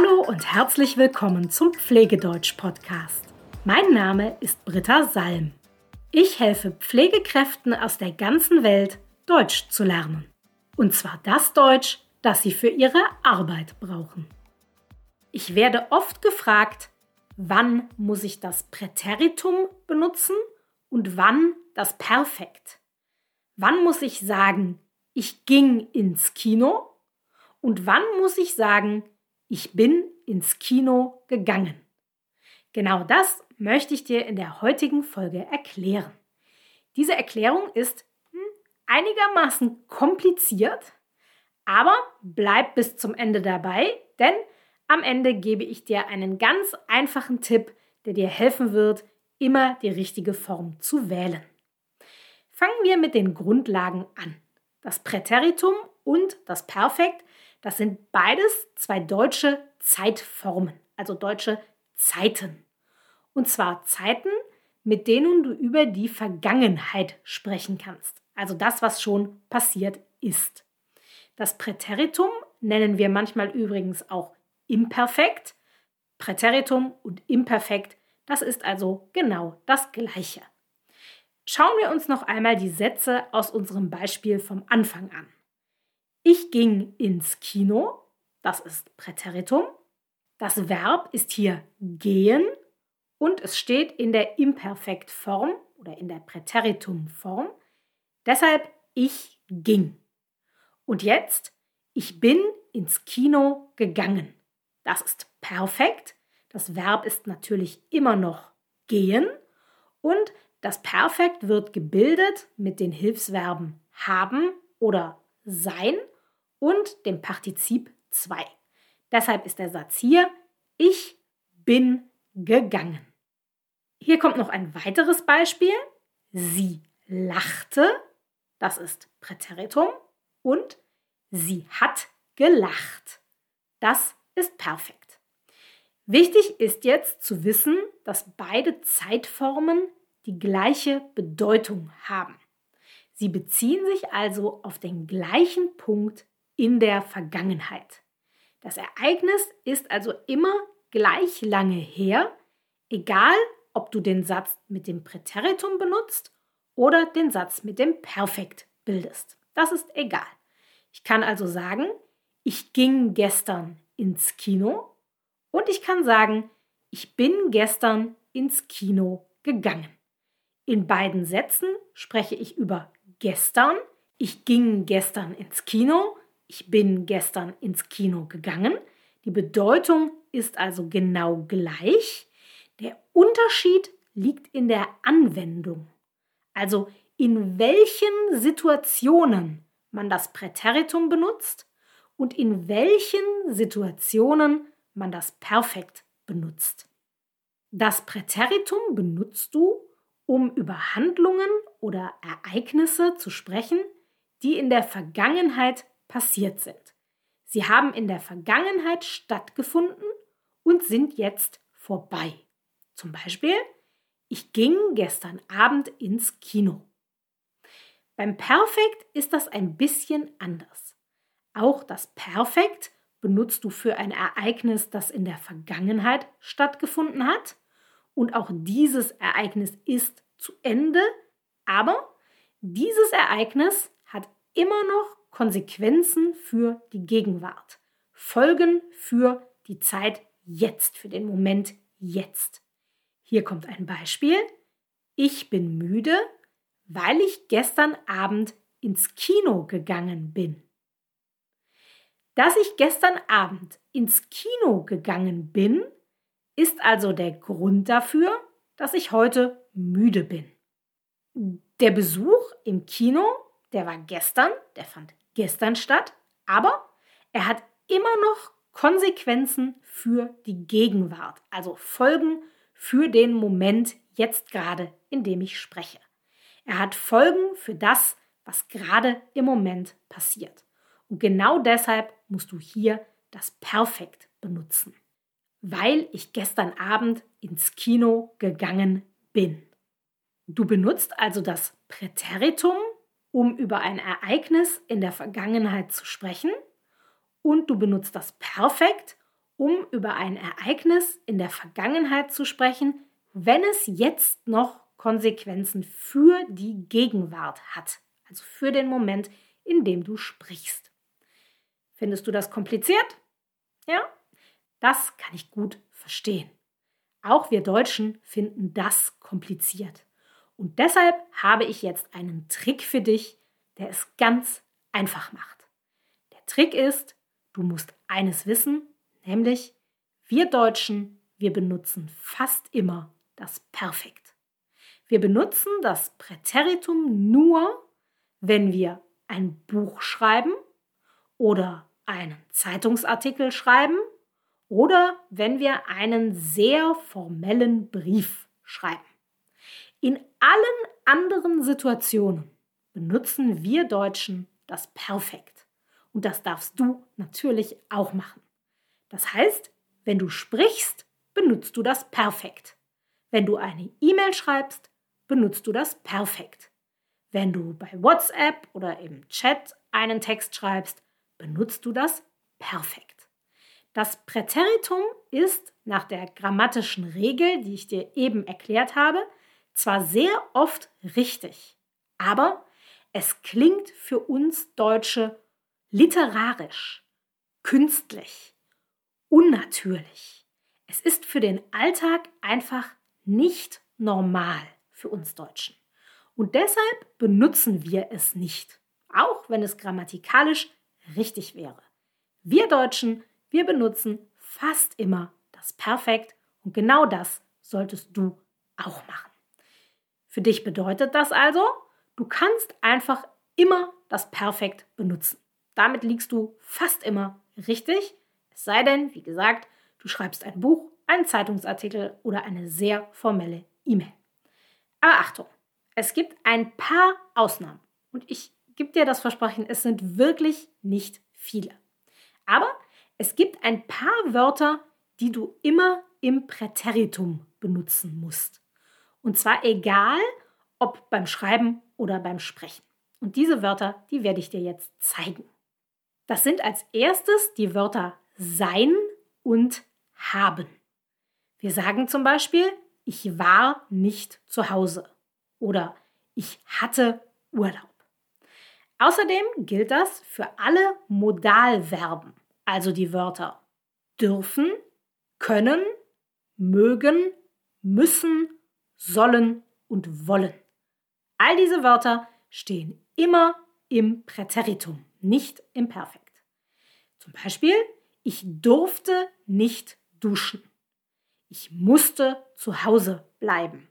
Hallo und herzlich willkommen zum Pflegedeutsch-Podcast. Mein Name ist Britta Salm. Ich helfe Pflegekräften aus der ganzen Welt, Deutsch zu lernen. Und zwar das Deutsch, das sie für ihre Arbeit brauchen. Ich werde oft gefragt, wann muss ich das Präteritum benutzen und wann das Perfekt. Wann muss ich sagen, ich ging ins Kino und wann muss ich sagen, ich bin ins Kino gegangen? Genau das möchte ich dir in der heutigen Folge erklären. Diese Erklärung ist hm, einigermaßen kompliziert, aber bleib bis zum Ende dabei, denn am Ende gebe ich dir einen ganz einfachen Tipp, der dir helfen wird, immer die richtige Form zu wählen. Fangen wir mit den Grundlagen an. Das Präteritum und das Perfekt, das sind beides zwei deutsche Zeitformen, also deutsche Zeiten. Und zwar Zeiten, mit denen du über die Vergangenheit sprechen kannst, also das, was schon passiert ist. Das Präteritum nennen wir manchmal übrigens auch Imperfekt. Präteritum und Imperfekt, das ist also genau das Gleiche. Schauen wir uns noch einmal die Sätze aus unserem Beispiel vom Anfang an. Ich ging ins Kino, das ist Präteritum. Das Verb ist hier gehen und es steht in der Imperfektform oder in der Präteritumform. Deshalb ich ging. Und jetzt, ich bin ins Kino gegangen. Das ist perfekt. Das Verb ist natürlich immer noch gehen und das Perfekt wird gebildet mit den Hilfsverben haben oder sein und dem Partizip 2. Deshalb ist der Satz hier, ich bin gegangen. Hier kommt noch ein weiteres Beispiel. Sie lachte, das ist Präteritum, und sie hat gelacht. Das ist perfekt. Wichtig ist jetzt zu wissen, dass beide Zeitformen die gleiche Bedeutung haben. Sie beziehen sich also auf den gleichen Punkt in der Vergangenheit. Das Ereignis ist also immer gleich lange her, egal ob du den Satz mit dem Präteritum benutzt oder den Satz mit dem Perfekt bildest. Das ist egal. Ich kann also sagen, ich ging gestern ins Kino und ich kann sagen, ich bin gestern ins Kino gegangen. In beiden Sätzen spreche ich über gestern. Ich ging gestern ins Kino. Ich bin gestern ins Kino gegangen. Die Bedeutung ist also genau gleich. Der Unterschied liegt in der Anwendung. Also in welchen Situationen man das Präteritum benutzt und in welchen Situationen man das Perfekt benutzt. Das Präteritum benutzt du, um über Handlungen oder Ereignisse zu sprechen, die in der Vergangenheit passiert sind. Sie haben in der Vergangenheit stattgefunden und sind jetzt vorbei. Zum Beispiel, ich ging gestern Abend ins Kino. Beim Perfekt ist das ein bisschen anders. Auch das Perfekt benutzt du für ein Ereignis, das in der Vergangenheit stattgefunden hat und auch dieses Ereignis ist zu Ende, aber dieses Ereignis hat immer noch Konsequenzen für die Gegenwart, Folgen für die Zeit jetzt, für den Moment jetzt. Hier kommt ein Beispiel. Ich bin müde, weil ich gestern Abend ins Kino gegangen bin. Dass ich gestern Abend ins Kino gegangen bin, ist also der Grund dafür, dass ich heute müde bin. Der Besuch im Kino, der war gestern, der fand gestern statt, aber er hat immer noch Konsequenzen für die Gegenwart, also Folgen für den Moment jetzt gerade, in dem ich spreche. Er hat Folgen für das, was gerade im Moment passiert. Und genau deshalb musst du hier das Perfekt benutzen. Weil ich gestern Abend ins Kino gegangen bin. Du benutzt also das Präteritum, um über ein Ereignis in der Vergangenheit zu sprechen. Und du benutzt das Perfekt, um über ein Ereignis in der Vergangenheit zu sprechen, wenn es jetzt noch Konsequenzen für die Gegenwart hat, also für den Moment, in dem du sprichst. Findest du das kompliziert? Ja, das kann ich gut verstehen. Auch wir Deutschen finden das kompliziert. Und deshalb habe ich jetzt einen Trick für dich, der es ganz einfach macht. Der Trick ist, du musst eines wissen, nämlich wir Deutschen, wir benutzen fast immer das Perfekt. Wir benutzen das Präteritum nur, wenn wir ein Buch schreiben oder einen Zeitungsartikel schreiben oder wenn wir einen sehr formellen Brief schreiben. In allen anderen Situationen benutzen wir Deutschen das Perfekt. Und das darfst du natürlich auch machen. Das heißt, wenn du sprichst, benutzt du das Perfekt. Wenn du eine E-Mail schreibst, benutzt du das Perfekt. Wenn du bei WhatsApp oder im Chat einen Text schreibst, benutzt du das Perfekt. Das Präteritum ist nach der grammatischen Regel, die ich dir eben erklärt habe, zwar sehr oft richtig, aber es klingt für uns Deutsche literarisch, künstlich, unnatürlich. Es ist für den Alltag einfach nicht normal für uns Deutschen. Und deshalb benutzen wir es nicht, auch wenn es grammatikalisch richtig wäre. Wir Deutschen, wir benutzen fast immer das Perfekt und genau das solltest du auch machen. Für dich bedeutet das also, du kannst einfach immer das Perfekt benutzen. Damit liegst du fast immer richtig, es sei denn, wie gesagt, du schreibst ein Buch, einen Zeitungsartikel oder eine sehr formelle E-Mail. Aber Achtung, es gibt ein paar Ausnahmen und ich gebe dir das Versprechen, es sind wirklich nicht viele. Aber es gibt ein paar Wörter, die du immer im Präteritum benutzen musst. Und zwar egal, ob beim Schreiben oder beim Sprechen. Und diese Wörter, die werde ich dir jetzt zeigen. Das sind als erstes die Wörter sein und haben. Wir sagen zum Beispiel, ich war nicht zu Hause oder ich hatte Urlaub. Außerdem gilt das für alle Modalverben, also die Wörter dürfen, können, mögen, müssen sollen und wollen. All diese Wörter stehen immer im Präteritum, nicht im Perfekt. Zum Beispiel, ich durfte nicht duschen. Ich musste zu Hause bleiben.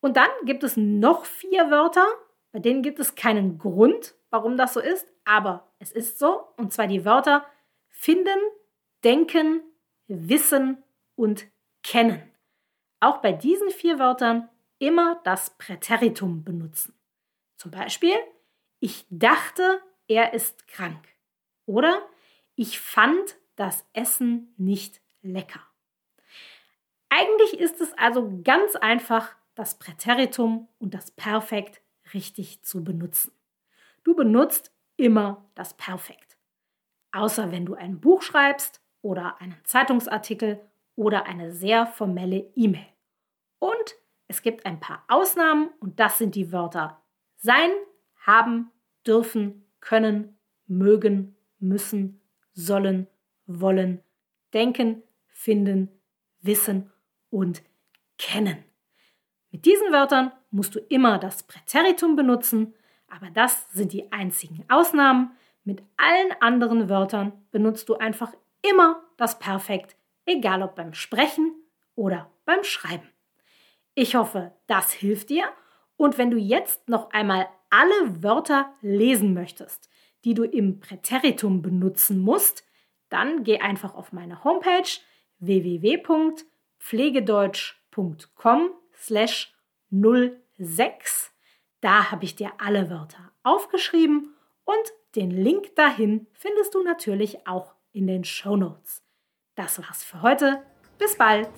Und dann gibt es noch vier Wörter, bei denen gibt es keinen Grund, warum das so ist, aber es ist so. Und zwar die Wörter finden, denken, wissen und kennen auch bei diesen vier Wörtern immer das Präteritum benutzen. Zum Beispiel, ich dachte, er ist krank. Oder ich fand das Essen nicht lecker. Eigentlich ist es also ganz einfach, das Präteritum und das Perfekt richtig zu benutzen. Du benutzt immer das Perfekt. Außer wenn du ein Buch schreibst oder einen Zeitungsartikel oder eine sehr formelle E-Mail. Und es gibt ein paar Ausnahmen und das sind die Wörter sein, haben, dürfen, können, mögen, müssen, sollen, wollen, denken, finden, wissen und kennen. Mit diesen Wörtern musst du immer das Präteritum benutzen, aber das sind die einzigen Ausnahmen. Mit allen anderen Wörtern benutzt du einfach immer das Perfekt egal ob beim Sprechen oder beim Schreiben. Ich hoffe, das hilft dir und wenn du jetzt noch einmal alle Wörter lesen möchtest, die du im Präteritum benutzen musst, dann geh einfach auf meine Homepage www.pflegedeutsch.com slash 06. Da habe ich dir alle Wörter aufgeschrieben und den Link dahin findest du natürlich auch in den Show Notes. Das war's für heute. Bis bald!